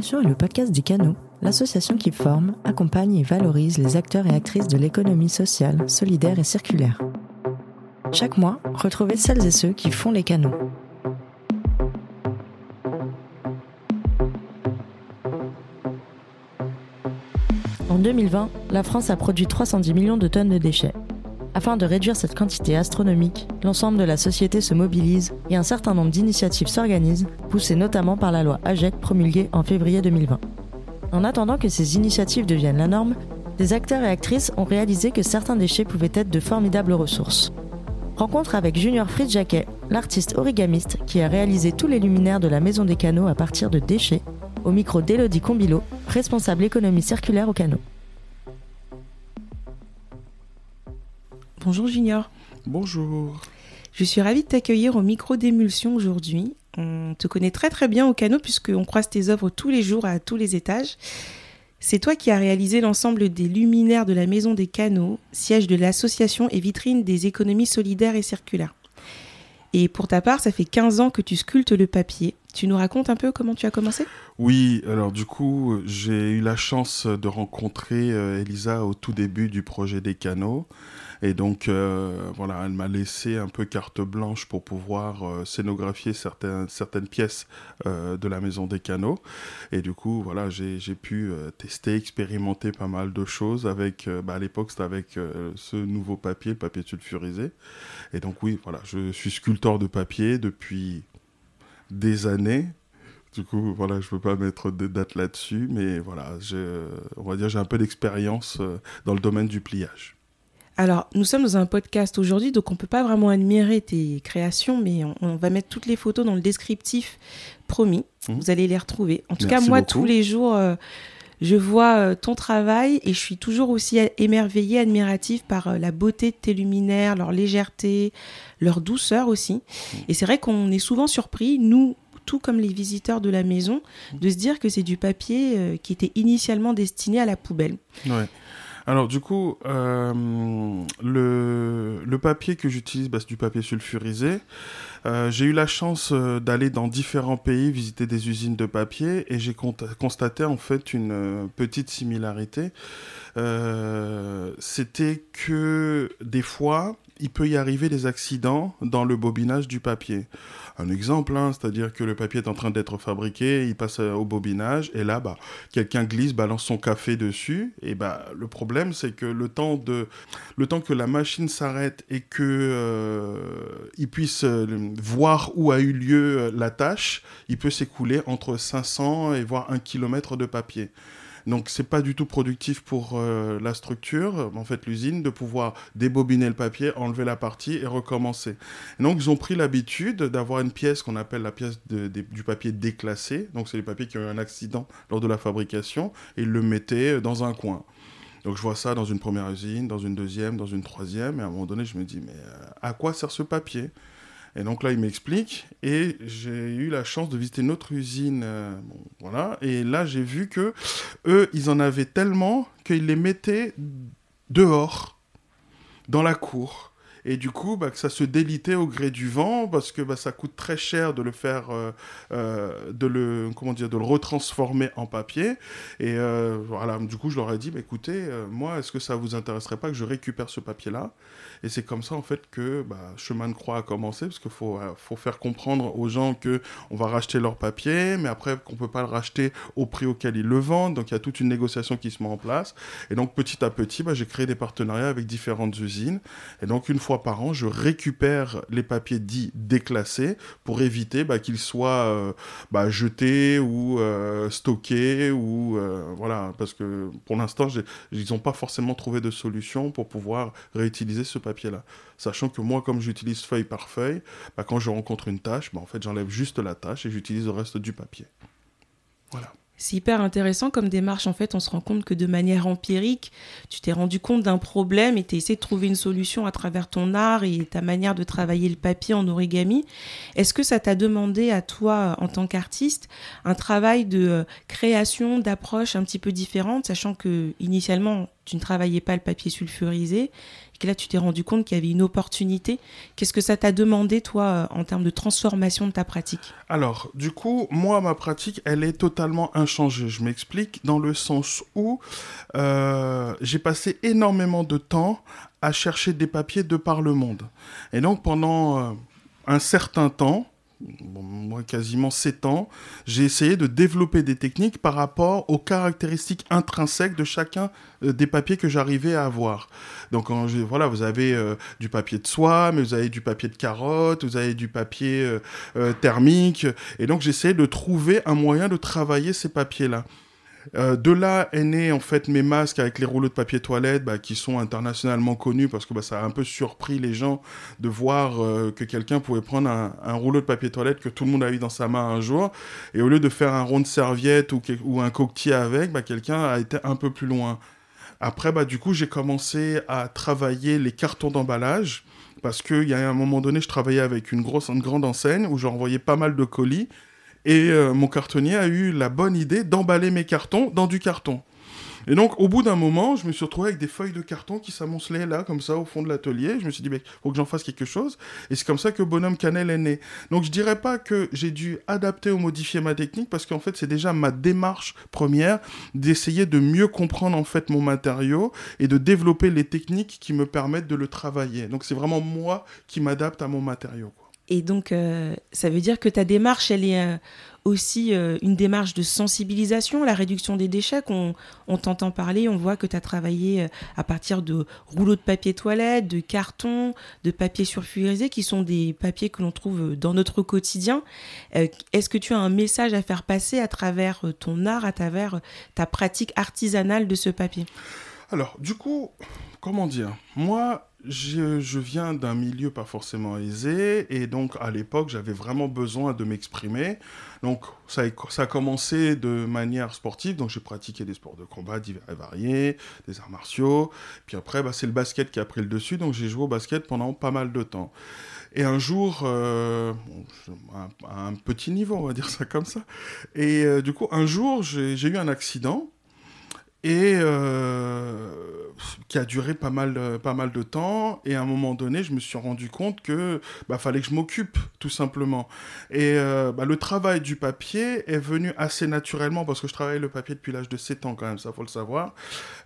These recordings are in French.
Démulsion est le podcast canaux, l'association qui forme, accompagne et valorise les acteurs et actrices de l'économie sociale, solidaire et circulaire. Chaque mois, retrouvez celles et ceux qui font les canaux. En 2020, la France a produit 310 millions de tonnes de déchets. Afin de réduire cette quantité astronomique, l'ensemble de la société se mobilise et un certain nombre d'initiatives s'organisent, poussées notamment par la loi AGEC promulguée en février 2020. En attendant que ces initiatives deviennent la norme, des acteurs et actrices ont réalisé que certains déchets pouvaient être de formidables ressources. Rencontre avec Junior Fritz Jacquet, l'artiste origamiste qui a réalisé tous les luminaires de la Maison des Canaux à partir de déchets, au micro d'Elodie Combilo, responsable économie circulaire au canot. Bonjour Junior. Bonjour. Je suis ravie de t'accueillir au micro d'émulsion aujourd'hui. On te connaît très très bien au canot puisqu'on croise tes œuvres tous les jours à tous les étages. C'est toi qui as réalisé l'ensemble des luminaires de la Maison des Canaux, siège de l'association et vitrine des économies solidaires et circulaires. Et pour ta part, ça fait 15 ans que tu sculptes le papier. Tu nous racontes un peu comment tu as commencé? Oui, alors du coup, j'ai eu la chance de rencontrer euh, Elisa au tout début du projet des canaux. Et donc, euh, voilà, elle m'a laissé un peu carte blanche pour pouvoir euh, scénographier certaines, pièces de la Maison des Canaux. Et du coup, voilà, j'ai pu tester, expérimenter pas mal de choses avec, bah, à l'époque, c'était avec ce nouveau papier, le papier sulfurisé. Et donc, oui, voilà, je suis sculpteur de papier depuis des années. Du coup, voilà, je ne peux pas mettre de date là-dessus, mais voilà, on va dire j'ai un peu d'expérience dans le domaine du pliage. Alors, nous sommes dans un podcast aujourd'hui, donc on ne peut pas vraiment admirer tes créations, mais on, va mettre toutes les photos dans le descriptif promis. Mmh. Vous allez les retrouver. En tout cas, moi, tous les jours, euh, je vois euh, ton travail et je suis toujours aussi émerveillée, admirative par euh, la beauté de tes luminaires, leur légèreté, leur douceur aussi. Et c'est vrai qu'on est souvent surpris, nous, tout comme les visiteurs de la maison, de se dire que c'est du papier qui était initialement destiné à la poubelle. Ouais. Alors du coup, euh, le, papier que j'utilise, bah, c'est du papier sulfurisé. Euh, j'ai eu la chance euh, d'aller dans différents pays visiter des usines de papier et j'ai constaté en fait une petite similarité. C'était que des fois, il peut y arriver des accidents dans le bobinage du papier. Un exemple, hein, c'est-à-dire que le papier est en train d'être fabriqué, il passe euh, au bobinage, et là, bah, quelqu'un glisse, balance son café dessus, et bah, le problème, c'est que le temps, que la machine s'arrête et que euh, il puisse euh, voir où a eu lieu la tâche, il peut s'écouler entre 500 et voire 1 km de papier. Donc c'est pas du tout productif pour euh, la structure, en fait l'usine, de pouvoir débobiner le papier, enlever la partie et recommencer. donc ils ont pris l'habitude d'avoir une pièce qu'on appelle la pièce du papier déclassé. Donc c'est les papiers qui ont eu un accident lors de la fabrication et ils le mettaient dans un coin. Donc je vois ça dans une première usine, dans une deuxième, dans une troisième, et à un moment donné je me dis mais euh, à quoi sert ce papier? Et donc là, il m'explique. Et j'ai eu la chance de visiter une autre usine. Euh, voilà. Et là, j'ai vu que eux, ils en avaient tellement qu'ils les mettaient dehors, dans la cour. Et du coup, bah, que ça se délitait au gré du vent parce que bah, ça coûte très cher de le faire, euh, euh, de le, comment dire, de le retransformer en papier. Et voilà, du coup, je leur ai dit, bah, écoutez, moi, est-ce que ça vous intéresserait pas que je récupère ce papier-là? Et c'est comme ça, en fait, que bah, Chemin de Croix a commencé, parce qu'il faut, euh, faut faire comprendre aux gens que on va racheter leur papier, mais après, qu'on ne peut pas le racheter au prix auquel ils le vendent. Donc, il y a toute une négociation qui se met en place. Et donc, petit à petit, bah, j'ai créé des partenariats avec différentes usines. Et donc, une fois par an, je récupère les papiers dits déclassés pour éviter bah, qu'ils soient euh, bah, jetés ou euh, stockés. Ou, voilà, parce que pour l'instant, ils n'ont pas forcément trouvé de solution pour pouvoir réutiliser ce papier papier-là. Sachant que moi, comme j'utilise feuille par feuille, bah, quand je rencontre une tâche, bah, en fait, j'enlève juste la tâche et j'utilise le reste du papier. Voilà. C'est hyper intéressant comme démarche. En fait, on se rend compte que de manière empirique, tu t'es rendu compte d'un problème et tu essayé de trouver une solution à travers ton art et ta manière de travailler le papier en origami. Est-ce que ça t'a demandé à toi, en tant qu'artiste, un travail de euh, création, d'approche un petit peu différente, sachant que initialement, tu ne travaillais pas le papier sulfurisé, là tu t'es rendu compte qu'il y avait une opportunité. Qu'est-ce que ça t'a demandé, toi, euh, en termes de transformation de ta pratique? Alors, du coup, moi, ma pratique, elle est totalement inchangée. Je m'explique dans le sens où euh, j'ai passé énormément de temps à chercher des papiers de par le monde. Et donc, pendant euh, un certain temps, moi quasiment 7 ans, j'ai essayé de développer des techniques par rapport aux caractéristiques intrinsèques de chacun euh, des papiers que j'arrivais à avoir. Donc voilà, vous avez euh, du papier de soie, mais vous avez du papier de carotte, vous avez du papier euh, thermique, et donc j'essayais de trouver un moyen de travailler ces papiers-là. Euh, de là est né en fait mes masques avec les rouleaux de papier toilette bah, qui sont internationalement connus parce que bah, ça a un peu surpris les gens de voir euh, que quelqu'un pouvait prendre un, rouleau de papier toilette que tout le monde a eu dans sa main un jour et au lieu de faire un rond de serviette ou, un coquetier avec, bah, quelqu'un a été un peu plus loin. Après, bah, du coup, j'ai commencé à travailler les cartons d'emballage parce qu'il y a un moment donné, je travaillais avec une grosse, une grande enseigne où j'envoyais pas mal de colis et euh, mon cartonnier a eu la bonne idée d'emballer mes cartons dans du carton. Et donc, au bout d'un moment, je me suis retrouvé avec des feuilles de carton qui s'amoncelaient là, comme ça, au fond de l'atelier. Je me suis dit, il faut que j'en fasse quelque chose. Et c'est comme ça que Bonhomme Cannelle est né. Donc, je dirais pas que j'ai dû adapter ou modifier ma technique, parce qu'en fait, c'est déjà ma démarche première d'essayer de mieux comprendre, en fait, mon matériau et de développer les techniques qui me permettent de le travailler. Donc, c'est vraiment moi qui m'adapte à mon matériau. Et donc, euh, ça veut dire que ta démarche, elle est euh, aussi euh, une démarche de sensibilisation, la réduction des déchets. qu'on on t'entend parler, on voit que tu as travaillé à partir de rouleaux de papier toilette, de carton, de papier sulfurisé, qui sont des papiers que l'on trouve dans notre quotidien. Est-ce que tu as un message à faire passer à travers ton art, à travers ta pratique artisanale de ce papier? Alors, du coup, comment dire? Moi, je, viens d'un milieu pas forcément aisé et donc à l'époque j'avais vraiment besoin de m'exprimer. Donc ça a, commencé de manière sportive, donc j'ai pratiqué des sports de combat divers et variés, des arts martiaux. Puis après bah, c'est le basket qui a pris le dessus, donc j'ai joué au basket pendant pas mal de temps. Et un jour, euh, à un petit niveau, on va dire ça comme ça. Et euh, du coup, un jour, j'ai eu un accident et euh, qui a duré pas mal, pas mal de temps. Et à un moment donné, je me suis rendu compte que bah, fallait que je m'occupe, tout simplement. Et euh, bah, le travail du papier est venu assez naturellement, parce que je travaille le papier depuis l'âge de 7 ans quand même, ça faut le savoir.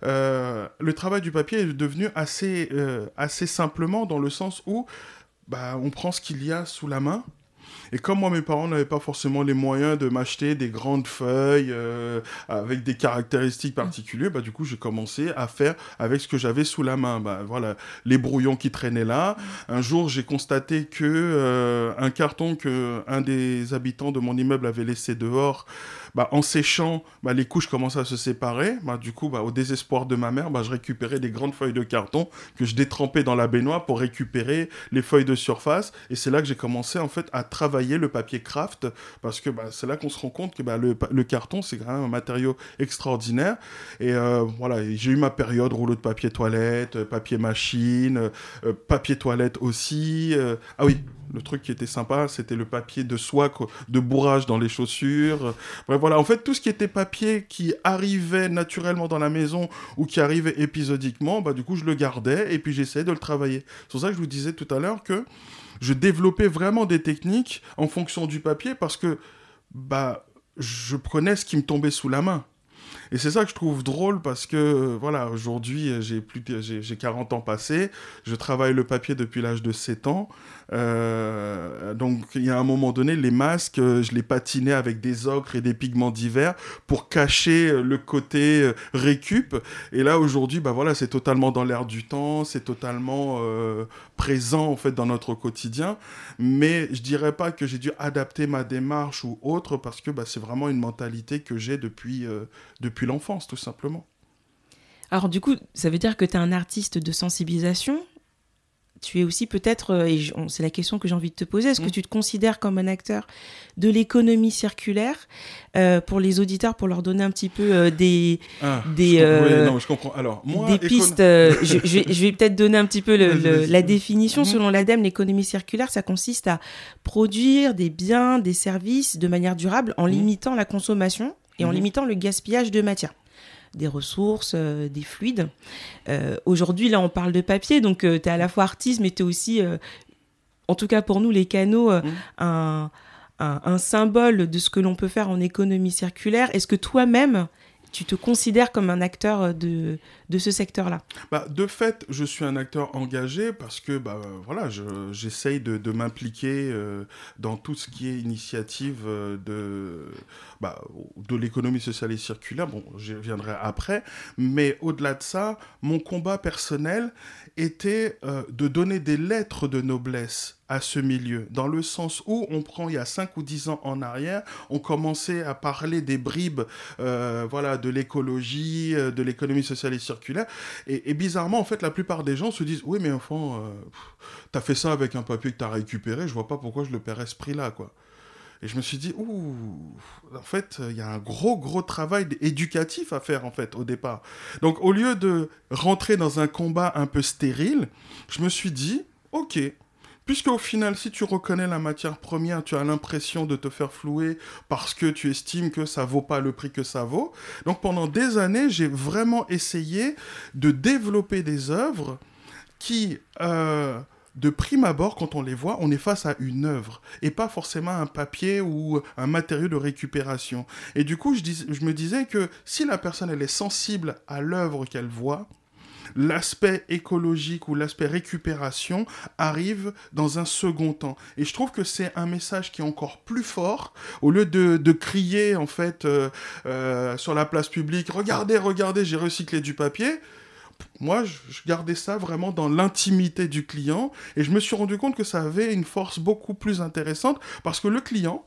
Euh, le travail du papier est devenu assez, assez simplement dans le sens où bah, on prend ce qu'il y a sous la main et comme moi, mes parents n'avaient pas forcément les moyens de m'acheter des grandes feuilles euh, avec des caractéristiques particulières, bah, du coup, j'ai commencé à faire avec ce que j'avais sous la main. Bah, voilà, les brouillons qui traînaient là. Un jour, j'ai constaté que euh, un carton que un des habitants de mon immeuble avait laissé dehors bah, en séchant, bah, les couches commençaient à se séparer. Bah, du coup, au désespoir de ma mère, je récupérais des grandes feuilles de carton que je détrempais dans la baignoire pour récupérer les feuilles de surface. Et c'est là que j'ai commencé en fait à travailler le papier craft parce que c'est là qu'on se rend compte que le, carton c'est quand même un matériau extraordinaire. Et euh, voilà, j'ai eu ma période rouleau de papier toilette, papier machine, euh, papier toilette aussi. Euh, ah oui, le truc qui était sympa, c'était le papier de soie de bourrage dans les chaussures. Bref, voilà, en fait, tout ce qui était papier qui arrivait naturellement dans la maison ou qui arrivait épisodiquement, bah, du coup, je le gardais et puis j'essayais de le travailler. C'est pour ça que je vous disais tout à l'heure que je développais vraiment des techniques en fonction du papier parce que bah, je prenais ce qui me tombait sous la main. Et c'est ça que je trouve drôle parce que, voilà, aujourd'hui, j'ai plus j'ai 40 ans passés, je travaille le papier depuis l'âge de 7 ans. Euh, donc, il y a un moment donné, les masques, euh, je les patinais avec des ocres et des pigments divers pour cacher euh, le côté récup. Et là, aujourd'hui, bah voilà, c'est totalement dans l'air du temps, c'est totalement présent, en fait, dans notre quotidien. Mais je dirais pas que j'ai dû adapter ma démarche ou autre parce que bah, c'est vraiment une mentalité que j'ai depuis, depuis l'enfance, tout simplement. Alors du coup, ça veut dire que tu es un artiste de sensibilisation, tu es aussi peut-être, euh, et c'est la question que j'ai envie de te poser, est-ce que mm. tu te considères comme un acteur de l'économie circulaire euh, pour les auditeurs, pour leur donner un petit peu euh, des, ah, des, non, je comprends. Alors, moi, des pistes je, vais, peut-être donner un petit peu la définition. Mm. Selon l'ADEME, l'économie circulaire, ça consiste à produire des biens, des services de manière durable en mm. limitant la consommation et en limitant le gaspillage de matière. des ressources, des fluides. Aujourd'hui, là, on parle de papier, donc tu es à la fois artiste, mais tu es aussi, en tout cas pour nous, les canaux, mmh. un, un, symbole de ce que l'on peut faire en économie circulaire. Est-ce que toi-même, tu te considères comme un acteur euh, de, de ce secteur-là bah, De fait, je suis un acteur engagé parce que bah, voilà, j'essaye de, m'impliquer euh, dans tout ce qui est initiative euh, de, bah, de l'économie sociale et circulaire. Bon, j'y reviendrai après. Mais au-delà de ça, mon combat personnel était de donner des lettres de noblesse à ce milieu, dans le sens où on prend il y a 5 ou 10 ans en arrière, on commençait à parler des bribes euh, voilà, de l'écologie, euh, de l'économie sociale et circulaire, et, bizarrement, en fait, la plupart des gens se disent, oui, mais enfant, euh, t'as fait ça avec un papier que t'as récupéré, je vois pas pourquoi je le paierais ce prix-là, quoi. Et je me suis dit, ouh, en fait, il y a un gros, gros travail éducatif à faire, en fait, au départ. Donc, au lieu de rentrer dans un combat un peu stérile, je me suis dit, ok, Puisque au final, si tu reconnais la matière première, tu as l'impression de te faire flouer parce que tu estimes que ça vaut pas le prix que ça vaut. Donc pendant des années, j'ai vraiment essayé de développer des œuvres qui, euh, de prime abord, quand on les voit, on est face à une œuvre et pas forcément un papier ou un matériau de récupération. Et du coup, je, je me disais que si la personne elle est sensible à l'œuvre qu'elle voit, l'aspect écologique ou l'aspect récupération arrive dans un second temps. Et je trouve que c'est un message qui est encore plus fort, au lieu de, crier en fait euh, euh, sur la place publique, regardez, regardez, j'ai recyclé du papier. Moi, je gardais ça vraiment dans l'intimité du client et je me suis rendu compte que ça avait une force beaucoup plus intéressante parce que le client,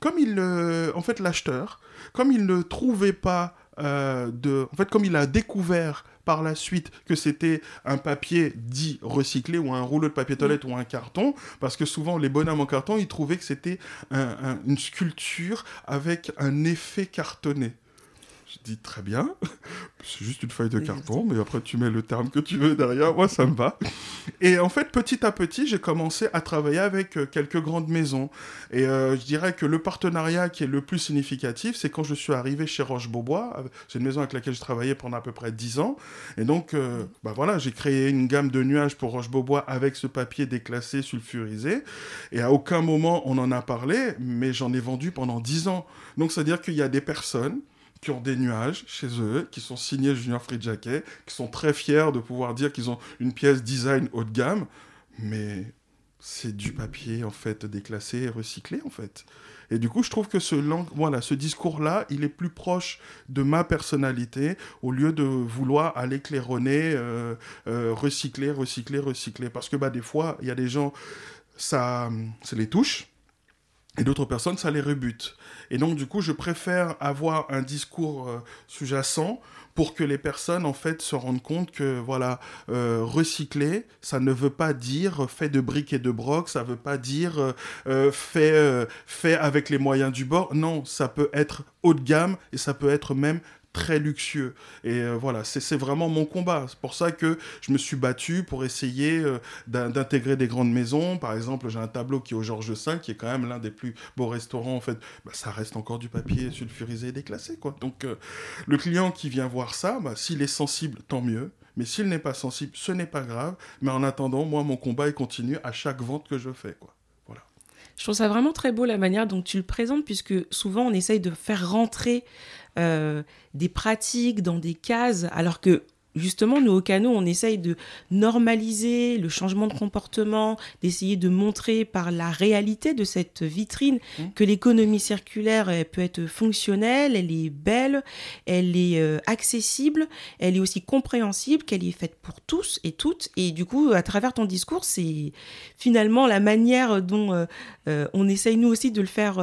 comme il, en fait, l'acheteur, comme il ne trouvait pas euh, de, en fait, comme il a découvert par la suite que c'était un papier dit recyclé ou un rouleau de papier toilette ou un carton, parce que souvent les bonhommes en carton, ils trouvaient que c'était une sculpture avec un effet cartonné. Je dis très bien, c'est juste une feuille de carton, mais après tu mets le terme que tu veux derrière, moi ça me va. Et en fait, petit à petit, j'ai commencé à travailler avec euh, quelques grandes maisons. Et euh, je dirais que le partenariat qui est le plus significatif, c'est quand je suis arrivé chez Roche-Beaubois. C'est une maison avec laquelle je travaillais pendant à peu près 10 ans. Et donc, euh, bah voilà, j'ai créé une gamme de nuages pour Roche-Beaubois avec ce papier déclassé, sulfurisé. Et à aucun moment on en a parlé, mais j'en ai vendu pendant 10 ans. Donc, c'est-à-dire qu'il y a des personnes qui ont des nuages chez eux, qui sont signés Junior Free Jacket, qui sont très fiers de pouvoir dire qu'ils ont une pièce design haut de gamme, mais c'est du papier en fait déclassé et recyclé en fait. Et du coup, je trouve que ce, voilà, ce discours-là, il est plus proche de ma personnalité au lieu de vouloir aller claironner, euh, euh, recycler, recycler, recycler. Parce que bah, des fois, il y a des gens, ça, ça les touche et d'autres personnes, ça les rebute. Et donc, du coup, je préfère avoir un discours euh, sous-jacent pour que les personnes, en fait, se rendent compte que, voilà, euh, recycler, ça ne veut pas dire fait de briques et de brocs, ça ne veut pas dire euh, fait, fait avec les moyens du bord. Non, ça peut être haut de gamme et ça peut être même très luxueux. Et euh, voilà, c'est vraiment mon combat. C'est pour ça que je me suis battu pour essayer euh, d'intégrer des grandes maisons. Par exemple, j'ai un tableau qui est au Georges V, qui est quand même l'un des plus beaux restaurants. En fait, bah, ça reste encore du papier sulfurisé et déclassé. Quoi. Donc, euh, le client qui vient voir ça, bah, s'il est sensible, tant mieux. Mais s'il n'est pas sensible, ce n'est pas grave. Mais en attendant, moi, mon combat, il continue à chaque vente que je fais. Quoi. Je trouve ça vraiment très beau la manière dont tu le présentes, puisque souvent on essaye de faire rentrer euh, des pratiques dans des cases, alors que justement, nous, au canot, on essaye de normaliser le changement de comportement, d'essayer de montrer par la réalité de cette vitrine mmh. que l'économie circulaire peut être fonctionnelle, elle est belle, elle est euh, accessible, elle est aussi compréhensible, qu'elle est faite pour tous et toutes. Et du coup, à travers ton discours, c'est finalement la manière dont euh, euh, on essaye, nous aussi, de le faire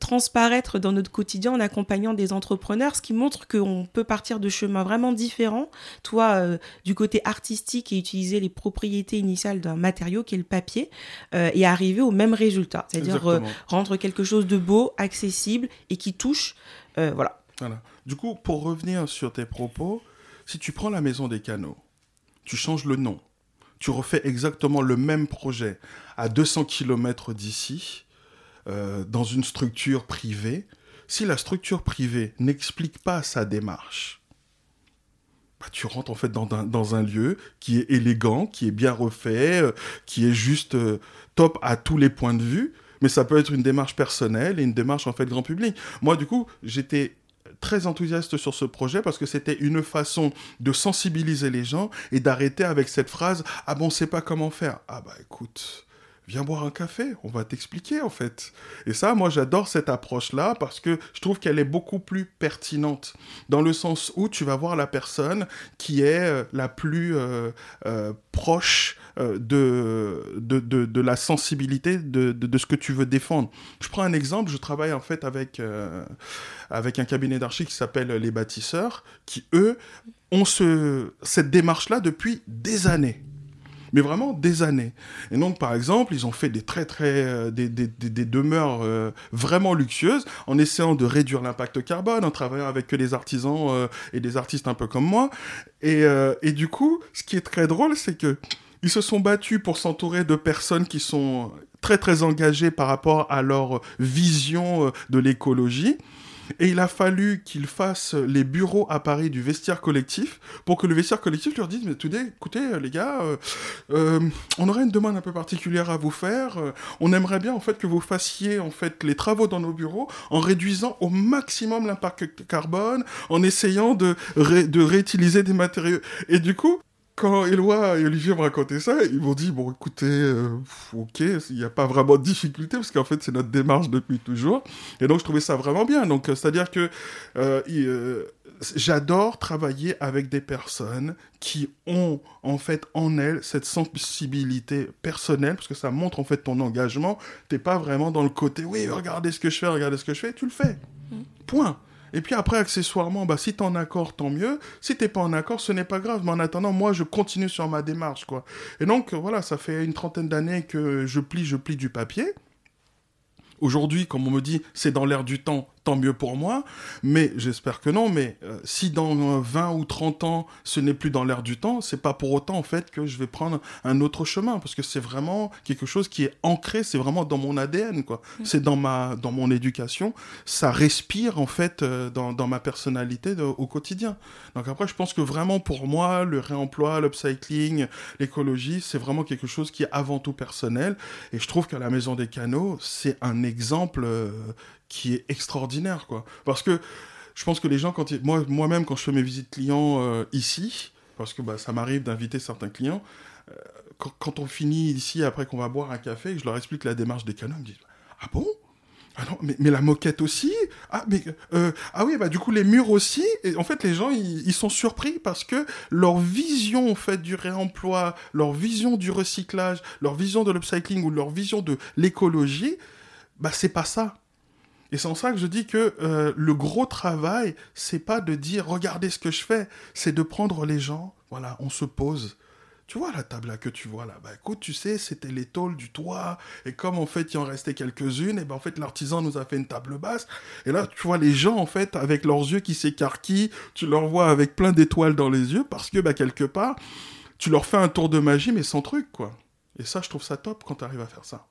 transparaître dans notre quotidien en accompagnant des entrepreneurs, ce qui montre qu'on peut partir de chemins vraiment différents toi, euh, du côté artistique et utiliser les propriétés initiales d'un matériau qui est le papier euh, et arriver au même résultat, c'est-à-dire euh, rendre quelque chose de beau, accessible et qui touche. voilà. Voilà. Du coup, pour revenir sur tes propos, si tu prends la maison des canaux, tu changes le nom, tu refais exactement le même projet à 200 km d'ici, dans une structure privée, si la structure privée n'explique pas sa démarche, bah, tu rentres en fait dans un, dans un, lieu qui est élégant, qui est bien refait, euh, qui est juste euh, top à tous les points de vue. Mais ça peut être une démarche personnelle et une démarche en fait grand public. Moi, du coup, j'étais très enthousiaste sur ce projet parce que c'était une façon de sensibiliser les gens et d'arrêter avec cette phrase ah bon, on sait pas comment faire. Ah bah écoute, viens boire un café, on va t'expliquer en fait. Et ça, moi j'adore cette approche-là parce que je trouve qu'elle est beaucoup plus pertinente, dans le sens où tu vas voir la personne qui est euh, la plus euh, euh, proche de, de, de, la sensibilité de, de, ce que tu veux défendre. Je prends un exemple, je travaille en fait avec, avec un cabinet d'archi qui s'appelle Les Bâtisseurs, qui eux ont ce, cette démarche-là depuis des années mais vraiment des années. Et donc, par exemple, ils ont fait des très, très, euh, des, demeures euh, vraiment luxueuses en essayant de réduire l'impact carbone, en travaillant avec que des artisans euh, et des artistes un peu comme moi. Et, et du coup, ce qui est très drôle, c'est que ils se sont battus pour s'entourer de personnes qui sont très, très engagées par rapport à leur vision de l'écologie. Et il a fallu qu'il fasse les bureaux à Paris du vestiaire collectif pour que le vestiaire collectif leur dise, mais écoutez, euh, les gars, euh, euh, on aurait une demande un peu particulière à vous faire. on aimerait bien, en fait, que vous fassiez, en fait, les travaux dans nos bureaux en réduisant au maximum l'impact carbone, en essayant de, de réutiliser des matériaux. Et du coup, quand Éloi et Olivier me racontaient ça, ils m'ont dit bon, écoutez, euh, ok, il n'y a pas vraiment de difficulté parce qu'en fait c'est notre démarche depuis toujours. Et donc je trouvais ça vraiment bien. Donc euh, c'est à dire que euh, j'adore travailler avec des personnes qui ont en fait en elles cette sensibilité personnelle parce que ça montre en fait ton engagement. T'es pas vraiment dans le côté oui, regardez ce que je fais, regardez ce que je fais, tu le fais. Mmh. Point. Et puis après, accessoirement, bah, si tu es en accord, tant mieux. Si t'es pas en accord, ce n'est pas grave. Mais en attendant, moi, je continue sur ma démarche, quoi. Et donc, voilà, ça fait une trentaine d'années que je plie, je plie du papier. Aujourd'hui, comme on me dit, c'est dans l'air du temps, tant mieux pour moi, mais j'espère que non, mais euh, si dans 20 ou 30 ans, ce n'est plus dans l'air du temps, c'est pas pour autant, en fait, que je vais prendre un autre chemin, parce que c'est vraiment quelque chose qui est ancré, c'est vraiment dans mon ADN, quoi. Mm. C'est dans ma, dans mon éducation, ça respire, en fait, euh, dans, dans, ma personnalité au quotidien. Donc après, je pense que vraiment, pour moi, le réemploi, l'upcycling, l'écologie, c'est vraiment quelque chose qui est avant tout personnel, et je trouve qu'à la Maison des Canaux, c'est un exemple euh, qui est extraordinaire, quoi. Parce que je pense que les gens, quand moi, moi-même, quand je fais mes visites clients euh, ici, parce que bah, ça m'arrive d'inviter certains clients, euh, quand, on finit ici, après qu'on va boire un café, je leur explique la démarche des canons, ils me disent Ah bon? Ah non, mais, mais, la moquette aussi? Ah, mais, euh, ah oui, bah du coup, les murs aussi? Et en fait, les gens, ils, sont surpris parce que leur vision, en fait, du réemploi, leur vision du recyclage, leur vision de l'upcycling ou leur vision de l'écologie, bah c'est pas ça. Et c'est en ça que je dis que euh, le gros travail, c'est pas de dire regardez ce que je fais, c'est de prendre les gens, voilà, on se pose. Tu vois la table là que tu vois là, bah écoute, tu sais, c'était les tôles du toit, et comme en fait il en restait quelques-unes, et ben en fait l'artisan nous a fait une table basse, et là tu vois les gens en fait avec leurs yeux qui s'écarquillent, tu leur vois avec plein d'étoiles dans les yeux, parce que bah quelque part, tu leur fais un tour de magie mais sans truc quoi. Et ça je trouve ça top quand tu arrives à faire ça.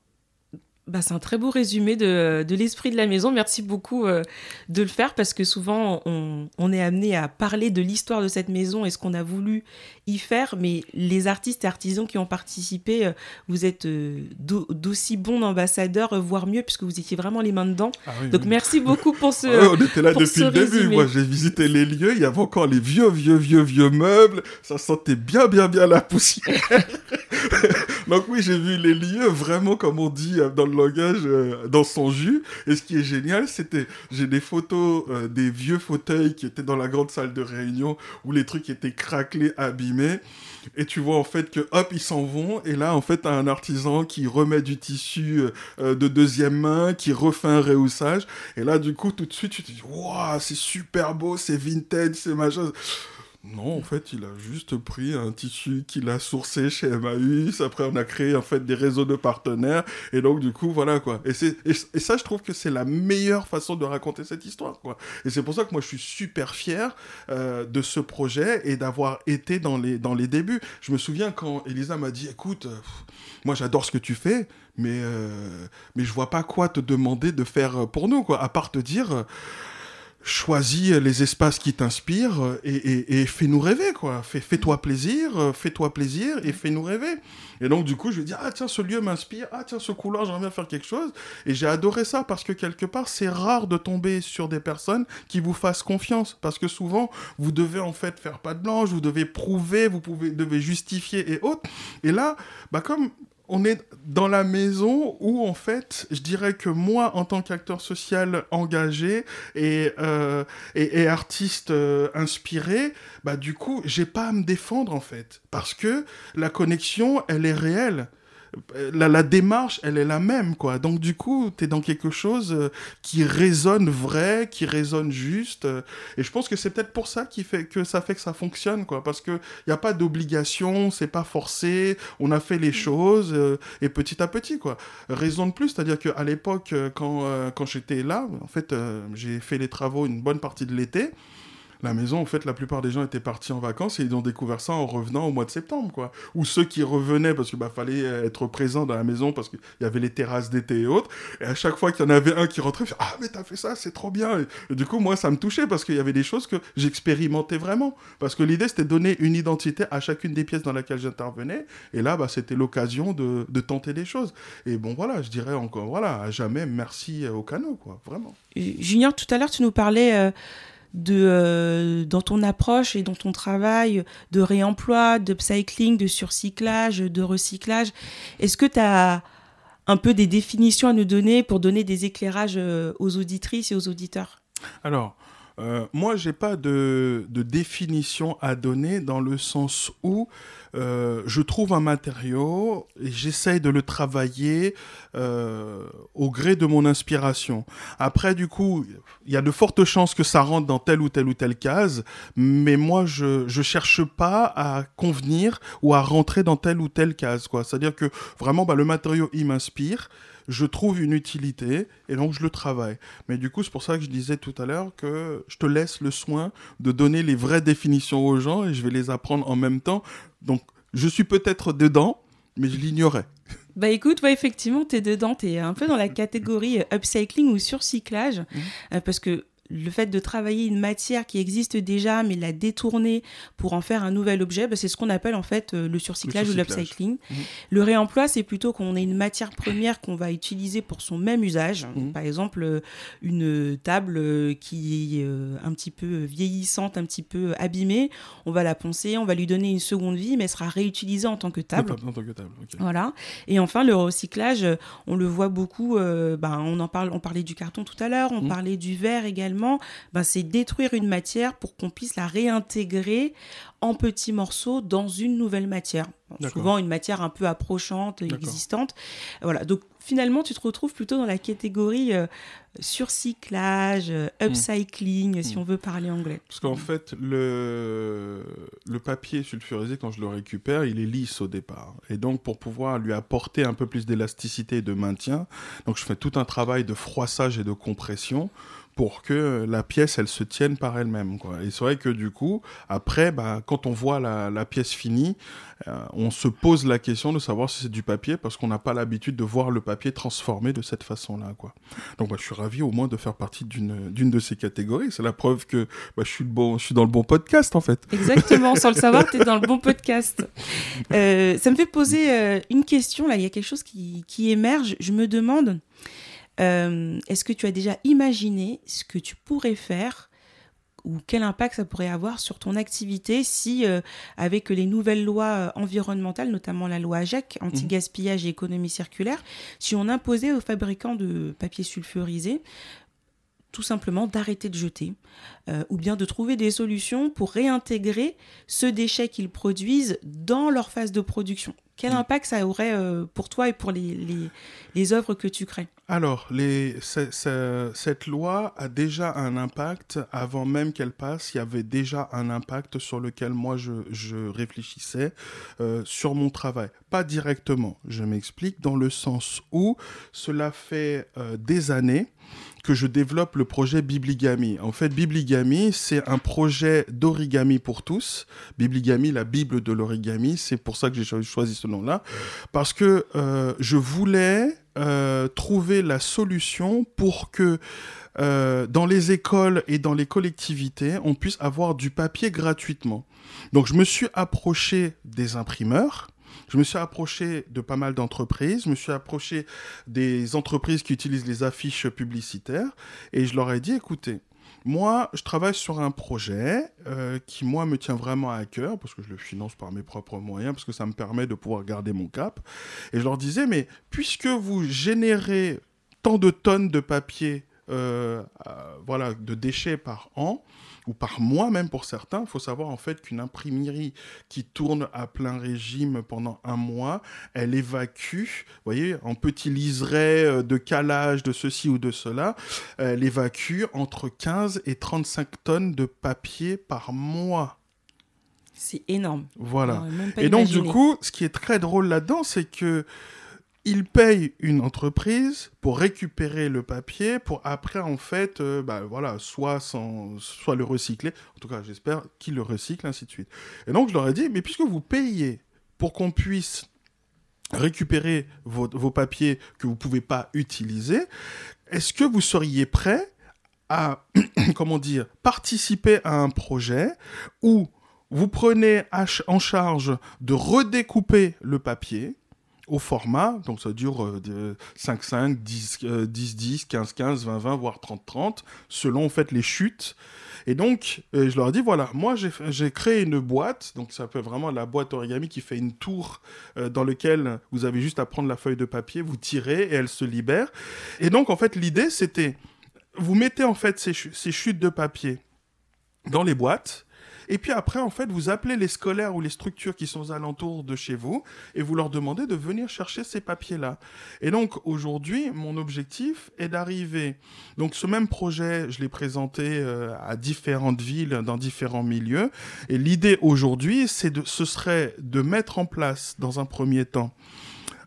Bah, c'est un très beau résumé de, de l'esprit de la maison. Merci beaucoup euh, de le faire parce que souvent on, on est amené à parler de l'histoire de cette maison et ce qu'on a voulu y faire, mais les artistes et artisans qui ont participé, euh, vous êtes euh, d'aussi bons ambassadeurs, voire mieux, puisque vous étiez vraiment les mains dedans. Ah Donc merci beaucoup pour ce. on était là depuis le début. Moi, j'ai visité les lieux. Il y avait encore les vieux, vieux, vieux, vieux meubles. Ça sentait bien, bien, bien la poussière. Donc oui, j'ai vu les lieux vraiment, comme on dit dans le langage, euh, dans son jus. Et ce qui est génial, c'était, j'ai des photos des vieux fauteuils qui étaient dans la grande salle de réunion où les trucs étaient craquelés, habillés et tu vois en fait que hop ils s'en vont. Et là en fait t'as un artisan qui remet du tissu euh, euh, de deuxième main qui refait un réhaussage. Et là du coup tout de suite tu te dis waouh c'est super beau c'est vintage c'est machin non, en fait, il a juste pris un tissu qu'il a sourcé chez Emmaüs. Après, on a créé en fait des réseaux de partenaires. Et donc, du coup, voilà quoi. Et, et, ça, je trouve que c'est la meilleure façon de raconter cette histoire, quoi. Et c'est pour ça que moi, je suis super fier euh, de ce projet et d'avoir été dans les, dans les débuts. Je me souviens quand Elisa m'a dit, écoute, euh, moi, j'adore ce que tu fais, mais, euh, mais je vois pas quoi te demander de faire pour nous, quoi. À part te dire choisis les espaces qui t'inspirent et, fais-nous rêver, quoi. Fais, toi plaisir, fais-toi plaisir et fais-nous rêver. Et donc, du coup, je vais dire, ah tiens, ce lieu m'inspire, ah tiens, ce couloir, j'aimerais bien faire quelque chose. Et j'ai adoré ça parce que quelque part, c'est rare de tomber sur des personnes qui vous fassent confiance. Parce que souvent, vous devez en fait faire pas de blanche, vous devez prouver, vous pouvez, devez justifier et autres. Et là, bah comme on est dans la maison où, en fait, je dirais que moi, en tant qu'acteur social engagé et, euh, et, artiste euh, inspiré, bah, du coup, j'ai pas à me défendre, en fait. Parce que la connexion, elle est réelle la, démarche, elle est la même, quoi. Donc, du coup, tu es dans quelque chose euh, qui résonne vrai, qui résonne juste. Euh, et je pense que c'est peut-être pour ça qui fait que ça fait que ça fonctionne, quoi. Parce qu'il n'y a pas d'obligation, c'est pas forcé, on a fait les mm. choses, euh, et petit à petit, quoi. Raison de plus, c'est-à-dire qu'à l'époque, quand, quand j'étais là, en fait, j'ai fait les travaux une bonne partie de l'été la maison, en fait, la plupart des gens étaient partis en vacances et ils ont découvert ça en revenant au mois de septembre, quoi. Ou ceux qui revenaient parce qu'il bah, fallait être présent dans la maison parce qu'il y avait les terrasses d'été et autres. Et à chaque fois qu'il y en avait un qui rentrait, ah mais t'as fait ça, c'est trop bien. Du coup, moi, ça me touchait parce qu'il y avait des choses que j'expérimentais vraiment. Parce que l'idée, c'était de donner une identité à chacune des pièces dans laquelle j'intervenais. Et là, bah, c'était l'occasion de, tenter des choses. Et bon, voilà, je dirais encore, voilà, à jamais merci au canot, quoi, vraiment. Junior, tout à l'heure, tu nous parlais. Euh, de, euh, dans ton approche et dans ton travail de réemploi, de cycling, de surcyclage, de recyclage. Est-ce que tu as un peu des définitions à nous donner pour donner des éclairages euh, aux auditrices et aux auditeurs? Alors, euh, moi, j'ai pas de, de, définition à donner dans le sens où euh, je trouve un matériau et j'essaye de le travailler euh, au gré de mon inspiration. Après, du coup, il y a de fortes chances que ça rentre dans telle ou telle ou telle case, mais moi, je ne cherche pas à convenir ou à rentrer dans telle ou telle case. C'est-à-dire que vraiment, bah, le matériau, il m'inspire je trouve une utilité et donc je le travaille. Mais du coup, c'est pour ça que je disais tout à l'heure que je te laisse le soin de donner les vraies définitions aux gens et je vais les apprendre en même temps. Donc, je suis peut-être dedans, mais je l'ignorais. Bah écoute, effectivement, tu es dedans, tu es un peu dans la catégorie upcycling ou surcyclage, mmh. euh, parce que le fait de travailler une matière qui existe déjà, mais la détourner pour en faire un nouvel objet, bah, c'est ce qu'on appelle en fait euh, le surcyclage, ou l'upcycling. Mmh. Le réemploi, c'est plutôt qu'on ait une matière première qu'on va utiliser pour son même usage. Mmh. Par exemple, euh, une table euh, qui est un petit peu vieillissante, un petit peu abîmée, on va la poncer, on va lui donner une seconde vie, mais elle sera réutilisée en tant que table. En tant que table, Voilà. Et enfin, le recyclage, on le voit beaucoup. Ben, on en parle, on parlait du carton tout à l'heure, on mmh. parlait du verre également ben, c'est détruire une matière pour qu'on puisse la réintégrer en petits morceaux dans une nouvelle matière. souvent une matière un peu approchante, existante. Voilà. Donc finalement, tu te retrouves plutôt dans la catégorie euh, surcyclage, euh, hmm. upcycling, si hmm. on veut parler anglais. Parce qu'en fait, le, le papier sulfurisé, quand je le récupère, il est lisse au départ. Et donc, pour pouvoir lui apporter un peu plus d'élasticité et de maintien, donc je fais tout un travail de froissage et de compression pour que la pièce, elle se tienne par elle-même. Et c'est vrai que du coup, après, bah, quand on voit la, pièce finie, euh, on se pose la question de savoir si c'est du papier, parce qu'on n'a pas l'habitude de voir le papier transformé de cette façon-là. Quoi. Donc bah, je suis ravi au moins de faire partie d'une, d'une de ces catégories. C'est la preuve que bah, je, suis le bon, je suis dans le bon podcast, en fait. Exactement, sans le savoir, tu es dans le bon podcast. Euh, ça me fait poser euh, une question, là, il y a quelque chose qui, qui émerge. Je me demande... Euh, est-ce que tu as déjà imaginé ce que tu pourrais faire ou quel impact ça pourrait avoir sur ton activité si, euh, avec les nouvelles lois euh, environnementales, notamment la loi AGEC, anti-gaspillage et économie circulaire, si on imposait aux fabricants de papier sulfurisé tout simplement d'arrêter de jeter, ou bien de trouver des solutions pour réintégrer ce déchet qu'ils produisent dans leur phase de production? Quel mm. impact ça aurait pour toi et pour les, les, les œuvres que tu crées? Alors, cette loi a déjà un impact, avant même qu'elle passe, il y avait déjà un impact sur lequel moi je, réfléchissais euh, sur mon travail. Pas directement, je m'explique, dans le sens où cela fait euh, des années que je développe le projet Bibligami. En fait, Bibligami, c'est un projet d'origami pour tous. Bibligami, la Bible de l'origami, c'est pour ça que j'ai choisi ce nom-là. Parce que euh, je voulais euh, trouver la solution pour que euh, dans les écoles et dans les collectivités, on puisse avoir du papier gratuitement. Donc je me suis approché des imprimeurs. Je me suis approché de pas mal d'entreprises, je me suis approché des entreprises qui utilisent les affiches publicitaires et je leur ai dit, écoutez, moi, je travaille sur un projet euh, qui, moi, me tient vraiment à cœur, parce que je le finance par mes propres moyens, parce que ça me permet de pouvoir garder mon cap. Et je leur disais, mais puisque vous générez tant de tonnes de papier, euh, voilà, de déchets par an, ou par mois même pour certains. Il faut savoir en fait qu'une imprimerie qui tourne à plein régime pendant un mois, elle évacue, vous voyez, en petit liseré euh, de calage de ceci ou de cela, elle évacue entre 15 et 35 tonnes de papier par mois. C'est énorme. Voilà. Et donc, du coup, ce qui est très drôle là-dedans, c'est que il paye une entreprise pour récupérer le papier, pour après, en fait, euh, bah, voilà, soit, soit le recycler, en tout cas, j'espère qu'il le recycle, ainsi de suite. Et donc, je leur ai dit, mais puisque vous payez pour qu'on puisse récupérer vos, vos papiers que vous ne pouvez pas utiliser, est-ce que vous seriez prêt à, comment dire, participer à un projet où vous prenez en charge de redécouper le papier, au format, donc ça dure 5-5, 10-10, 15-15, 20-20, voire 30-30, selon en fait les chutes. Et donc, euh, je leur ai dit, voilà, moi j'ai créé une boîte, donc ça peut vraiment la boîte origami qui fait une tour euh, dans laquelle vous avez juste à prendre la feuille de papier, vous tirez et elle se libère. Et donc, en fait, l'idée c'était, vous mettez en fait ces, ces chutes de papier dans les boîtes, et puis après, en fait, vous appelez les scolaires ou les structures qui sont aux alentours de chez vous et vous leur demandez de venir chercher ces papiers-là. Et donc, aujourd'hui, mon objectif est d'arriver. Donc, ce même projet, je l'ai présenté euh, à différentes villes, dans différents milieux. Et l'idée aujourd'hui, c'est ce serait de mettre en place, dans un premier temps,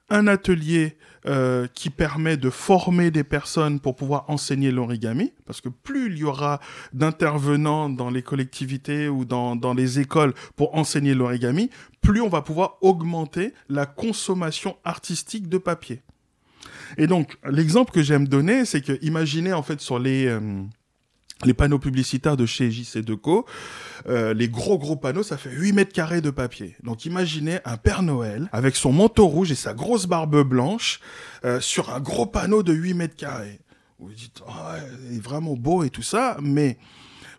un atelier euh, qui permet de former des personnes pour pouvoir enseigner l'origami, parce que plus il y aura d'intervenants dans les collectivités ou dans, dans les écoles pour enseigner l'origami, plus on va pouvoir augmenter la consommation artistique de papier. Et donc, l'exemple que j'aime donner, c'est que imaginez en fait sur les... Euh, les panneaux publicitaires de chez JC Deco, euh, les gros gros panneaux, ça fait 8 mètres carrés de papier. Donc imaginez un Père Noël avec son manteau rouge et sa grosse barbe blanche euh, sur un gros panneau de 8 mètres carrés. Vous dites, oh, il est vraiment beau et tout ça, mais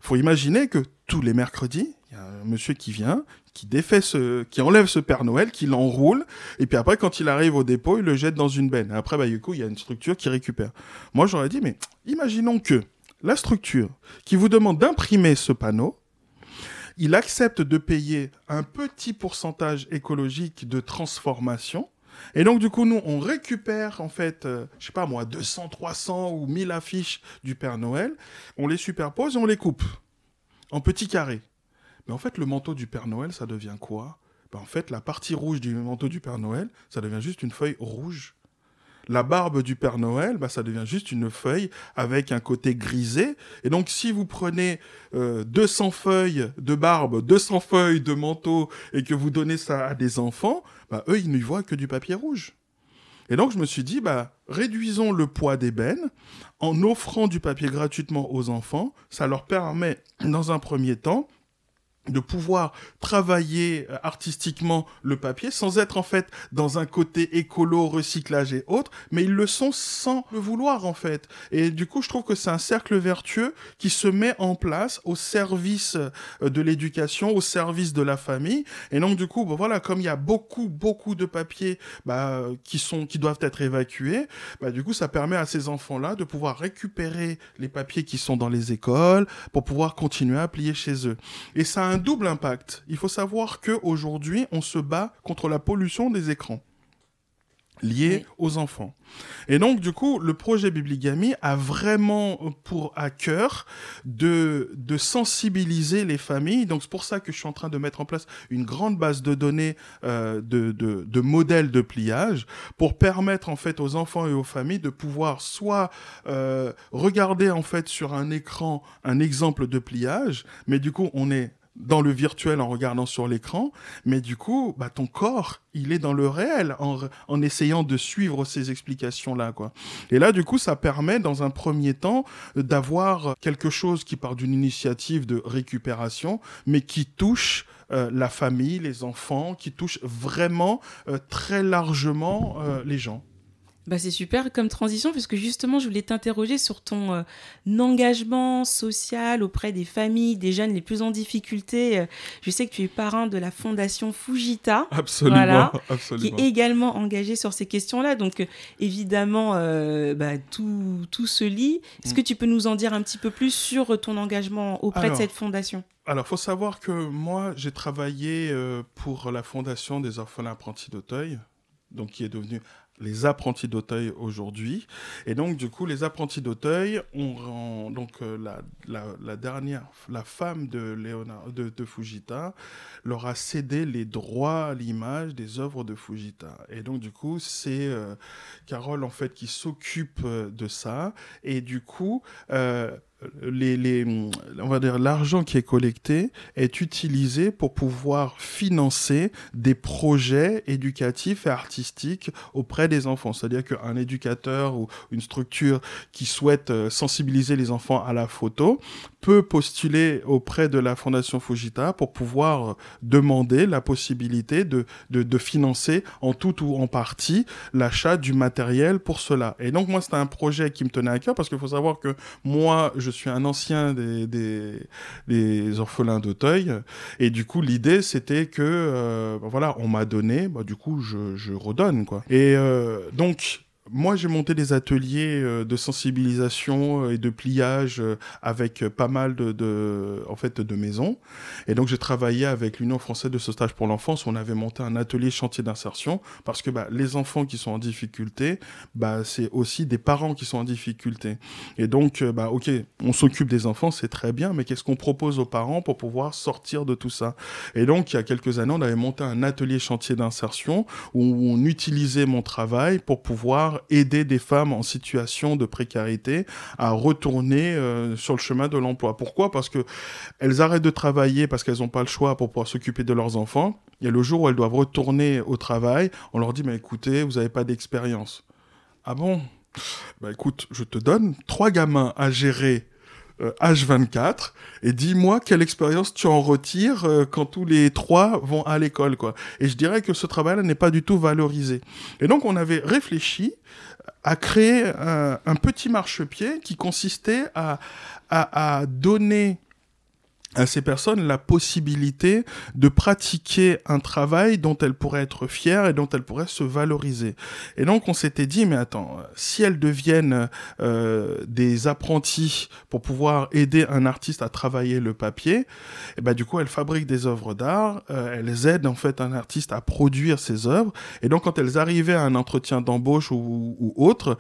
faut imaginer que tous les mercredis, il y a un monsieur qui vient, qui défait ce, qui enlève ce Père Noël, qui l'enroule, et puis après, quand il arrive au dépôt, il le jette dans une benne. Après, bah, du coup, il y a une structure qui récupère. Moi, j'aurais dit, mais imaginons que la structure qui vous demande d'imprimer ce panneau, il accepte de payer un petit pourcentage écologique de transformation. Et donc, du coup, nous, on récupère, en fait, euh, je sais pas moi, 200, 300 ou 1000 affiches du Père Noël, on les superpose et on les coupe en petits carrés. Mais en fait, le manteau du Père Noël, ça devient quoi? Ben, En fait, la partie rouge du manteau du Père Noël, ça devient juste une feuille rouge la barbe du Père Noël, bah, ça devient juste une feuille avec un côté grisé. Et donc, si vous prenez 200 euh, feuilles de barbe, 200 feuilles de manteau, et que vous donnez ça à des enfants, bah, eux, ils ne voient que du papier rouge. Et donc, je me suis dit, bah, réduisons le poids bennes en offrant du papier gratuitement aux enfants. Ça leur permet, dans un premier temps, de pouvoir travailler euh, artistiquement le papier sans être en fait dans un côté écolo, recyclage et autres, mais ils le sont sans le vouloir en fait. Et du coup, je trouve que c'est un cercle vertueux qui se met en place au service euh, de l'éducation, au service de la famille. Et donc du coup, bah, voilà, comme il y a beaucoup beaucoup de papiers bah, qui sont qui doivent être évacués, bah, du coup, ça permet à ces enfants-là de pouvoir récupérer les papiers qui sont dans les écoles pour pouvoir continuer à plier chez eux. Et ça un double impact. Il faut savoir qu'aujourd'hui, on se bat contre la pollution des écrans liés aux enfants. Et donc, du coup, le projet Bibligami a vraiment pour à cœur de, de sensibiliser les familles. Donc, c'est pour ça que je suis en train de mettre en place une grande base de données euh, de, de, de, modèles de pliage pour permettre, en fait, aux enfants et aux familles de pouvoir soit euh, regarder, en fait, sur un écran un exemple de pliage, mais du coup, on est dans le virtuel en regardant sur l'écran, mais du coup, bah, ton corps, il est dans le réel en, en essayant de suivre ces explications-là. quoi. Et là, du coup, ça permet, dans un premier temps, d'avoir quelque chose qui part d'une initiative de récupération, mais qui touche euh, la famille, les enfants, qui touche vraiment euh, très largement euh, les gens. Bah c'est super comme transition puisque justement je voulais t'interroger sur ton euh, engagement social auprès des familles, des jeunes les plus en difficulté. Euh, je sais que tu es parrain de la fondation Fujita, absolument, qui est également engagée sur ces questions-là. Donc euh, évidemment bah, tout, tout se lit. Est-ce mm. que tu peux nous en dire un petit peu plus sur ton engagement auprès de cette fondation? alors, faut savoir que moi, j'ai travaillé pour la Fondation des orphelins apprentis d'Auteuil, donc qui est devenue les apprentis d'Auteuil aujourd'hui. Et donc, du coup, les apprentis d'Auteuil ont, donc euh, la, la, dernière, la femme de, Léonard, de, de, Fujita, leur a cédé les droits à l'image des œuvres de Fujita. Et donc, du coup, c'est euh, Carole, en fait, qui s'occupe euh, de ça. Et du coup, les, l'argent qui est collecté est utilisé pour pouvoir financer des projets éducatifs et artistiques auprès des enfants. C'est-à-dire qu'un éducateur ou une structure qui souhaite euh, sensibiliser les enfants à la photo peut postuler auprès de la Fondation Fujita pour pouvoir demander la possibilité de, de, financer en tout ou en partie l'achat du matériel pour cela. Et donc moi, c'était un projet qui me tenait à cœur parce qu'il faut savoir que moi, je suis un ancien des, des, orphelins d'Auteuil. Et du coup, l'idée, c'était que, euh, voilà, on m'a donné, bah, du coup, je, je redonne, quoi. Et euh, donc, moi, j'ai monté des ateliers euh, de sensibilisation euh, et de pliage euh, avec pas mal de, en fait, de maisons. Et donc, j'ai travaillé avec l'Union française de sauvetage pour l'enfance. On avait monté un atelier chantier d'insertion parce que bah, les enfants qui sont en difficulté, bah, c'est aussi des parents qui sont en difficulté. Et donc, bah, ok, on s'occupe des enfants, c'est très bien, mais qu'est-ce qu'on propose aux parents pour pouvoir sortir de tout ça? Et donc, il y a quelques années, on avait monté un atelier chantier d'insertion où on utilisait mon travail pour pouvoir aider des femmes en situation de précarité à retourner euh, sur le chemin de l'emploi. Pourquoi? Parce que elles arrêtent de travailler parce qu'elles n'ont pas le choix pour pouvoir s'occuper de leurs enfants. Et le jour où elles doivent retourner au travail, on leur dit mais écoutez, vous n'avez pas d'expérience. Ah bon? Bah écoute, je te donne trois gamins à gérer H24 euh, et dis-moi quelle expérience tu en retires euh, quand tous les trois vont à l'école quoi. Et je dirais que ce travail-là n'est pas du tout valorisé. Et donc on avait réfléchi à créer un, un petit marchepied qui consistait à, à, à donner à ces personnes la possibilité de pratiquer un travail dont elles pourraient être fières et dont elles pourraient se valoriser. Et donc on s'était dit, mais attends, si elles deviennent euh, des apprentis pour pouvoir aider un artiste à travailler le papier, et eh ben du coup elles fabriquent des œuvres d'art, euh, elles aident en fait un artiste à produire ses œuvres, et donc quand elles arrivaient à un entretien d'embauche ou, ou autre,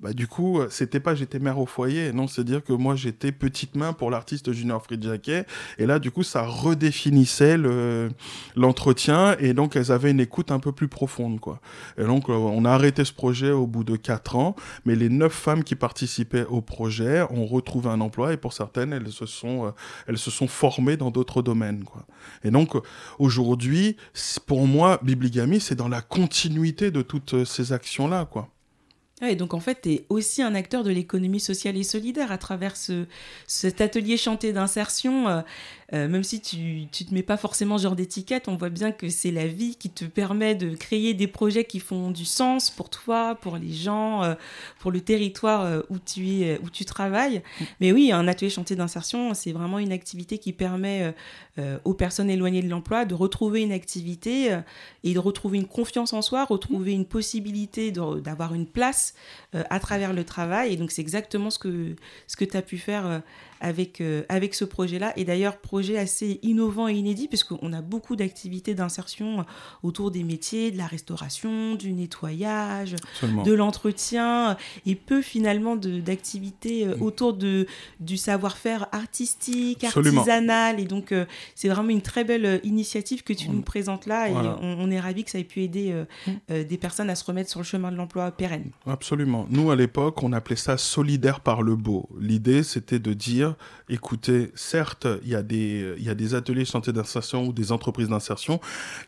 bah, du coup, euh, c'était pas j'étais mère au foyer, non, c'est dire que moi j'étais petite main pour l'artiste Junior Jacquet, et là, du coup, ça redéfinissait l'entretien, et donc elles avaient une écoute un peu plus profonde, quoi. Et donc, euh, on a arrêté ce projet au bout de quatre ans, mais les neuf femmes qui participaient au projet ont retrouvé un emploi, et pour certaines, elles se sont, euh, elles se sont formées dans d'autres domaines, quoi. Et donc, aujourd'hui, pour moi, Bibligami, c'est dans la continuité de toutes ces actions-là, quoi. Et donc en fait, tu aussi un acteur de l'économie sociale et solidaire à travers ce, cet atelier chanté d'insertion. Euh, même si tu, tu te mets pas forcément genre d'étiquette, on voit bien que c'est la vie qui te permet de créer des projets qui font du sens pour toi, pour les gens, euh, pour le territoire euh, où tu es, où tu travailles. Mm. Mais oui, un atelier chantier d'insertion, c'est vraiment une activité qui permet aux personnes éloignées de l'emploi de retrouver une activité et de retrouver une confiance en soi, retrouver une possibilité d'avoir une place à travers le travail. Et donc c'est exactement ce que ce que tu as pu faire avec, euh, avec ce projet-là. Et d'ailleurs, projet assez innovant et inédit, puisqu'on a beaucoup d'activités d'insertion autour des métiers, de la restauration, du nettoyage, de l'entretien, et peu finalement d'activités euh, mm. autour de, du savoir-faire artistique, artisanal. Et donc, euh, c'est vraiment une très belle initiative que tu nous présentes là. Et on, est ravis que ça ait pu aider mm. des personnes à se remettre sur le chemin de l'emploi pérenne. Absolument. Nous, à l'époque, on appelait ça solidaire par le beau. L'idée, c'était de dire, écoutez, certes, il y, a des, il y a ateliers d'insertion ou des entreprises d'insertion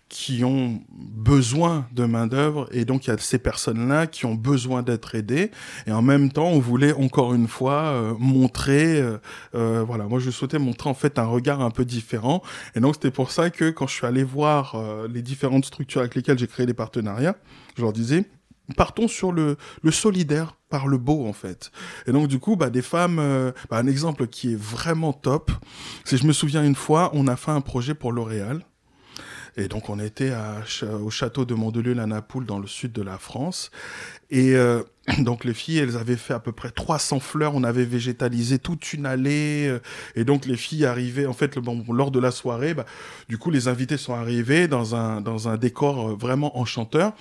qui ont besoin de main-d'œuvre et donc il y a ces personnes-là qui ont besoin d'être aidées. Et en même temps, on voulait encore une fois euh, montrer, euh, euh, voilà, moi je souhaitais montrer en fait un regard un peu différent. Et donc c'était pour ça que quand je suis allé voir les différentes structures avec lesquelles j'ai créé des partenariats, je leur disais, partons sur le, solidaire par le beau en fait. Et donc du coup, bah, des femmes, euh, bah, un exemple qui est vraiment top, c'est je me souviens une fois, on a fait un projet pour L'Oréal. Et donc on était à, au château de Mandelieu-la Napoule dans le sud de la France. Et euh, donc les filles, elles avaient fait à peu près 300 fleurs, on avait végétalisé toute une allée. Euh, et donc les filles arrivaient, en fait, bon, lors de la soirée, bah, du coup les invités sont arrivés dans un, dans un décor vraiment enchanteur.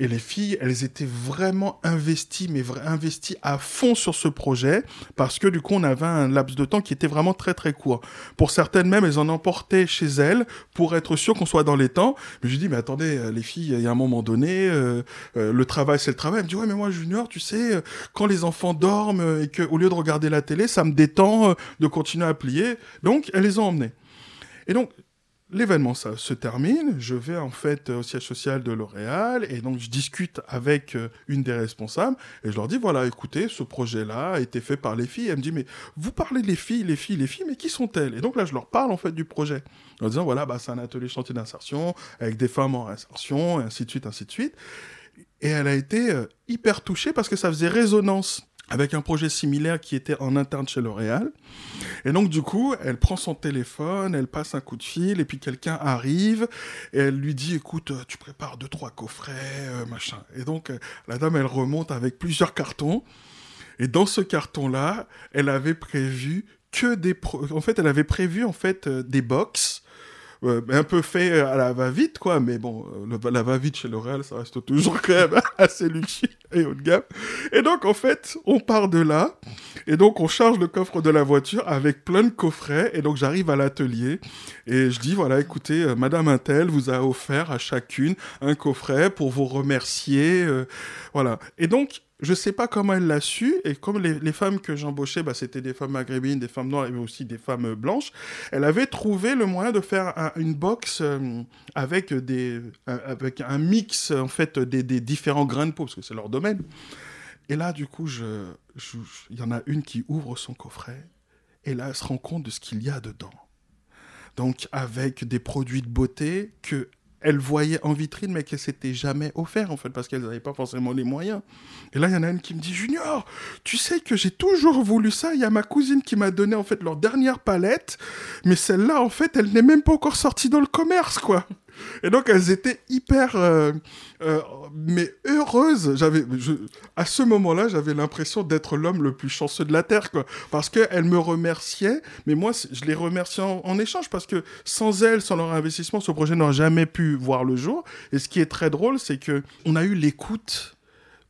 Et les filles, elles étaient vraiment investies, mais investies à fond sur ce projet, parce que du coup, on avait un laps de temps qui était vraiment très très court. Pour certaines même, elles en emportaient chez elles pour être sûr qu'on soit dans les temps. Mais je dis, mais attendez, euh, les filles, il y a un moment donné, euh, euh, le travail, c'est le travail. Elle me ouais, mais moi, Junior, tu sais, quand les enfants dorment et qu'au lieu de regarder la télé, ça me détend de continuer à plier. Donc, elles les ont emmenées. Et donc, L'événement ça se termine, je vais en fait au siège social de L'Oréal et donc je discute avec euh, une des responsables et je leur dis voilà écoutez ce projet-là a été fait par les filles. Elle me dit mais vous parlez des filles, les filles, les filles, mais qui sont-elles? Et donc là je leur parle en fait du projet en disant voilà bah c'est un atelier chantier d'insertion avec des femmes en insertion et ainsi de suite ainsi de suite. Et elle a été euh, hyper touchée parce que ça faisait résonance avec un projet similaire qui était en interne chez L'Oréal. Et donc, du coup, elle prend son téléphone, elle passe un coup de fil, et puis quelqu'un arrive, et elle lui dit, écoute, euh, tu prépares deux, trois coffrets, euh, machin. Et donc, la dame, elle remonte avec plusieurs cartons, et dans ce carton-là, elle avait prévu que des... En fait, elle avait prévu, en fait, des box un peu fait à la va-vite, quoi. Mais bon, le, la va-vite chez L'Oréal, ça reste toujours quand même assez luxueux et haut de gamme. Et donc, en fait, on part de là. Et donc, on charge le coffre de la voiture avec plein de coffrets. Et donc, j'arrive à l'atelier et je dis, voilà, écoutez, euh, Madame Intel vous a offert à chacune un coffret pour vous remercier. Euh, voilà. Et donc, je sais pas comment elle l'a su, et comme les, femmes que j'embauchais, bah, c'était des femmes maghrébines, des femmes noires, et aussi des femmes blanches, elle avait trouvé le moyen de faire une box euh, avec, des, avec un mix, en fait, des, différents grains de peau, parce que c'est leur domaine. Et là, du coup, il y en a une qui ouvre son coffret, et là, elle se rend compte de ce qu'il y a dedans. Donc, avec des produits de beauté que elle voyait en vitrine, mais qu'elle s'était jamais offert, en fait, parce qu'elles n'avaient pas forcément les moyens. Et là, il y en a une qui me dit, Junior, tu sais que j'ai toujours voulu ça. Il y a ma cousine qui m'a donné, en fait, leur dernière palette, mais celle-là, en fait, elle n'est même pas encore sortie dans le commerce, quoi. Et donc elles étaient hyper, euh, euh, mais heureuses. J'avais, à ce moment-là, j'avais l'impression d'être l'homme le plus chanceux de la terre, quoi, parce qu'elles me remerciaient, mais moi, je les remerciais en, échange parce que sans elles, sans leur investissement, ce projet n'aurait jamais pu voir le jour. Et ce qui est très drôle, c'est que on a eu l'écoute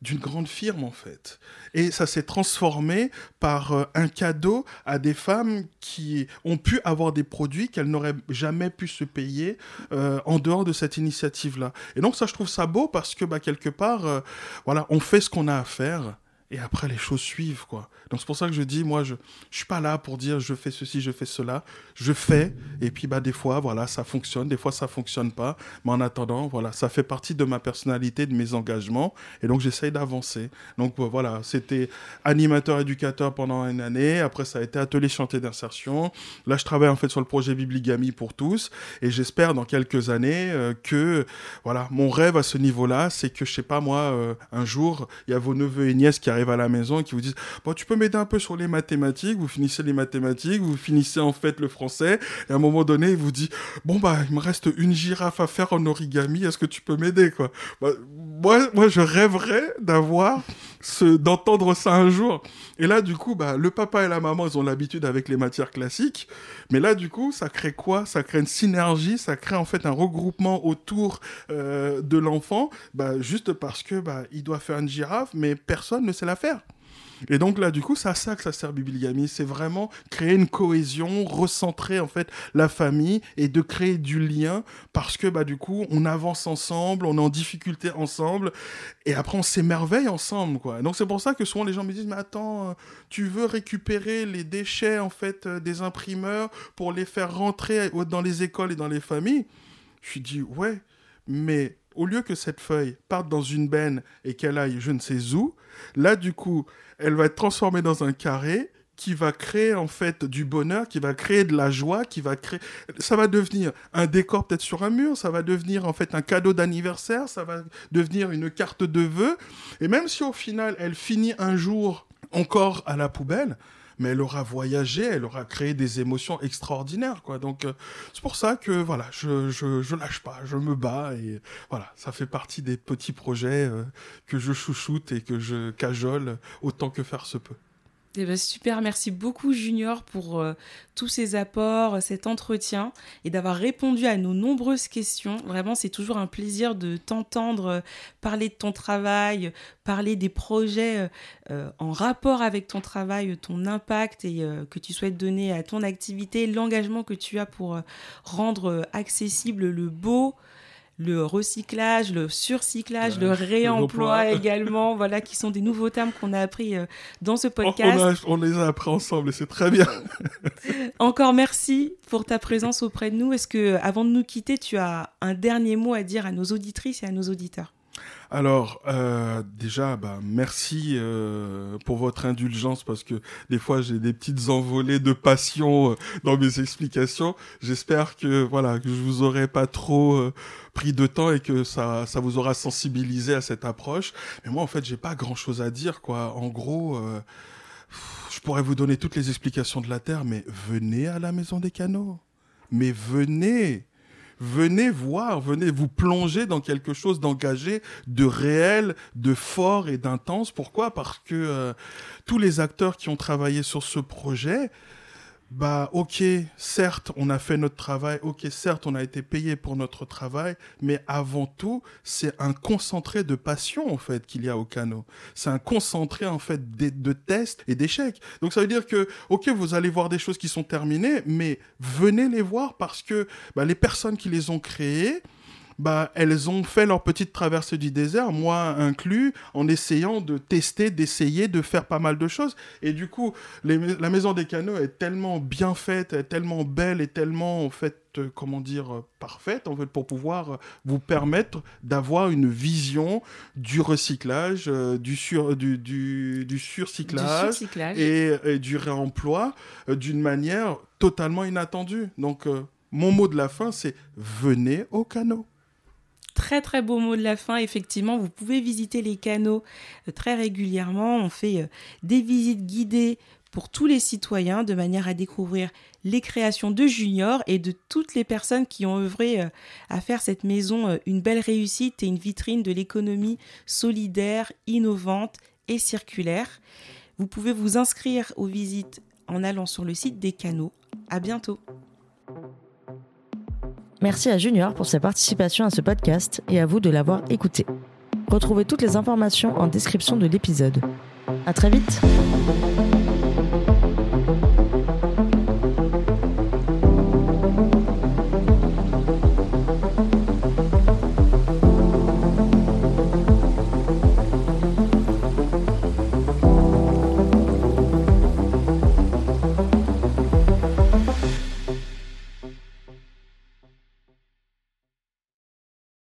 d'une grande firme en fait. Et ça s'est transformé par euh, un cadeau à des femmes qui ont pu avoir des produits qu'elles n'auraient jamais pu se payer euh, en dehors de cette initiative-là. Et donc ça, je trouve ça beau parce que bah, quelque part, euh, voilà, on fait ce qu'on a à faire et après les choses suivent quoi. Donc c'est pour ça que je dis moi je je suis pas là pour dire je fais ceci, je fais cela, je fais et puis bah des fois voilà, ça fonctionne, des fois ça fonctionne pas, mais en attendant voilà, ça fait partie de ma personnalité, de mes engagements et donc j'essaye d'avancer. Donc voilà, c'était animateur éducateur pendant une année, après ça a été atelier chantier d'insertion. Là je travaille en fait sur le projet Bibligami pour tous et j'espère dans quelques années euh, que voilà, mon rêve à ce niveau-là, c'est que je sais pas moi euh, un jour, il y a vos neveux et nièces qui arrivent à la maison et qui vous disent bon tu peux m'aider un peu sur les mathématiques vous finissez les mathématiques vous finissez en fait le français. Et à un moment donné il vous dit bon bah il me reste une girafe à faire en origami est-ce que tu peux m'aider quoi? Bah, moi moi je rêverais d'avoir d'entendre ça un jour. Et là du coup bah le papa et la maman ils ont l'habitude avec les matières classiques. Mais là du coup ça crée quoi? Ça crée une synergie ça crée en fait un regroupement autour euh, de l'enfant bah juste parce que bah il doit faire une girafe mais personne ne sait la faire. Et donc là, du coup, c'est à ça que ça sert Bibligamie. C'est vraiment créer une cohésion, recentrer en fait la famille et de créer du lien parce que bah du coup, on avance ensemble, on est en difficulté ensemble et après on s'émerveille ensemble quoi. Donc c'est pour ça que souvent les gens me disent mais attends, euh, tu veux récupérer les déchets en fait euh, des imprimeurs pour les faire rentrer dans les écoles et dans les familles? Je dit ouais, mais au lieu que cette feuille parte dans une benne et qu'elle aille je ne sais où, là du coup, elle va être transformée dans un carré qui va créer en fait du bonheur, qui va créer de la joie, qui va créer... Ça va devenir un décor peut-être sur un mur, ça va devenir en fait un cadeau d'anniversaire, ça va devenir une carte de vœux. Et même si au final elle finit un jour encore à la poubelle, mais elle aura voyagé, elle aura créé des émotions extraordinaires, quoi. Donc, euh, c'est pour ça que, voilà, je, je, je, lâche pas, je me bats, et voilà, ça fait partie des petits projets euh, que je chouchoute et que je cajole autant que faire se peut. Eh ben, super, merci beaucoup Junior pour euh, tous ces apports, cet entretien et d'avoir répondu à nos nombreuses questions. Vraiment, c'est toujours un plaisir de t'entendre euh, parler de ton travail, parler des projets euh, en rapport avec ton travail, ton impact et que tu souhaites donner à ton activité, l'engagement que tu as pour rendre accessible le beau, le recyclage, le surcyclage, le réemploi également, voilà, qui sont des nouveaux termes qu'on a appris euh, dans ce podcast. On, les a appris ensemble et c'est très bien. Encore merci pour ta présence auprès de nous. Est-ce que, avant de nous quitter, tu as un dernier mot à dire à nos auditrices et à nos auditeurs? Alors, euh, déjà, bah, merci euh, pour votre indulgence parce que des fois j'ai des petites envolées de passion euh, dans mes explications. J'espère que voilà que je vous aurai pas trop pris de temps et que ça ça vous aura sensibilisé à cette approche. Mais moi, en fait, j'ai pas grand chose à dire quoi. En gros. je pourrais vous donner toutes les explications de la Terre, mais venez à la maison des canaux. Mais venez venez voir, venez vous plonger dans quelque chose d'engagé, de réel, de fort et d'intense. Pourquoi? Parce que euh, tous les acteurs qui ont travaillé sur ce projet, bah ok, certes, on a fait notre travail, ok, certes, on a été payé pour notre travail, mais avant tout, c'est un concentré de passion, en fait, qu'il y a au canot. C'est un concentré, en fait, de, tests et d'échecs. Donc ça veut dire que, ok, vous allez voir des choses qui sont terminées, mais venez les voir parce que bah, les personnes qui les ont créées, bah, elles ont fait leur petite traversée du désert, moi inclus, en essayant de tester, d'essayer, de faire pas mal de choses. Et du coup, la maison des canaux est tellement bien faite, est tellement belle, et tellement en fait, euh, comment dire, euh, parfaite en fait pour pouvoir euh, vous permettre d'avoir une vision du recyclage, du, sur, du, du, du, surcyclage, Et, du réemploi d'une manière totalement inattendue. Donc, mon mot de la fin, c'est venez au canot. Très très beau mot de la fin, effectivement, vous pouvez visiter les canaux euh, très régulièrement. On fait euh, des visites guidées pour tous les citoyens de manière à découvrir les créations de Junior et de toutes les personnes qui ont œuvré euh, à faire cette maison une belle réussite et une vitrine de l'économie solidaire, innovante et circulaire. Vous pouvez vous inscrire aux visites en allant sur le site des canaux. À bientôt. Merci à Junior pour sa participation à ce podcast et à vous de l'avoir écouté. Retrouvez toutes les informations en description de l'épisode. À très vite!